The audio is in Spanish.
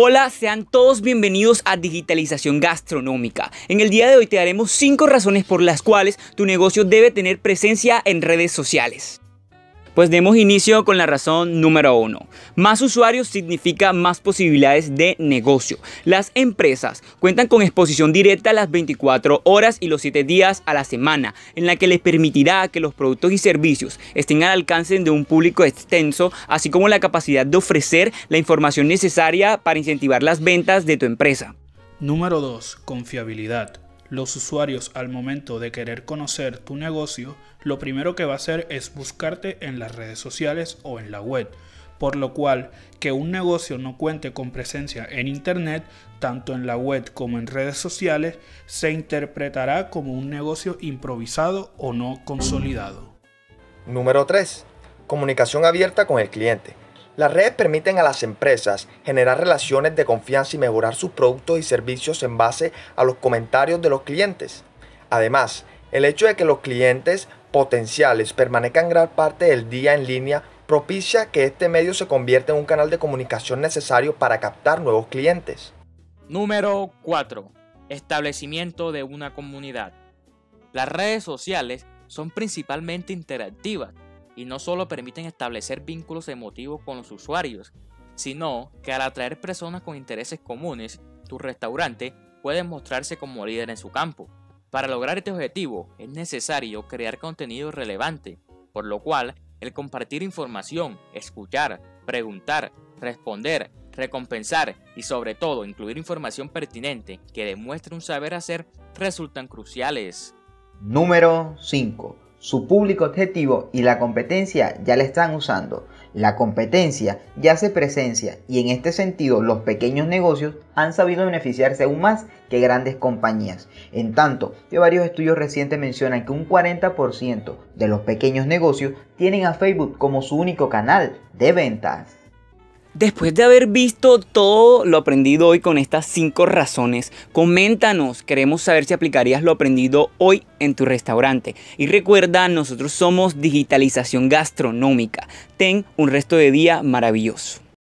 Hola, sean todos bienvenidos a Digitalización Gastronómica. En el día de hoy te daremos 5 razones por las cuales tu negocio debe tener presencia en redes sociales. Pues demos inicio con la razón número uno. Más usuarios significa más posibilidades de negocio. Las empresas cuentan con exposición directa las 24 horas y los 7 días a la semana, en la que les permitirá que los productos y servicios estén al alcance de un público extenso, así como la capacidad de ofrecer la información necesaria para incentivar las ventas de tu empresa. Número 2. Confiabilidad. Los usuarios al momento de querer conocer tu negocio, lo primero que va a hacer es buscarte en las redes sociales o en la web, por lo cual que un negocio no cuente con presencia en Internet, tanto en la web como en redes sociales, se interpretará como un negocio improvisado o no consolidado. Número 3. Comunicación abierta con el cliente. Las redes permiten a las empresas generar relaciones de confianza y mejorar sus productos y servicios en base a los comentarios de los clientes. Además, el hecho de que los clientes potenciales permanezcan gran parte del día en línea propicia que este medio se convierta en un canal de comunicación necesario para captar nuevos clientes. Número 4. Establecimiento de una comunidad. Las redes sociales son principalmente interactivas y no solo permiten establecer vínculos emotivos con los usuarios, sino que al atraer personas con intereses comunes, tu restaurante puede mostrarse como líder en su campo. Para lograr este objetivo es necesario crear contenido relevante, por lo cual el compartir información, escuchar, preguntar, responder, recompensar y sobre todo incluir información pertinente que demuestre un saber hacer resultan cruciales. Número 5 su público objetivo y la competencia ya la están usando. La competencia ya hace presencia y en este sentido los pequeños negocios han sabido beneficiarse aún más que grandes compañías. En tanto que varios estudios recientes mencionan que un 40% de los pequeños negocios tienen a Facebook como su único canal de ventas. Después de haber visto todo lo aprendido hoy con estas 5 razones, coméntanos, queremos saber si aplicarías lo aprendido hoy en tu restaurante. Y recuerda, nosotros somos Digitalización Gastronómica. Ten un resto de día maravilloso.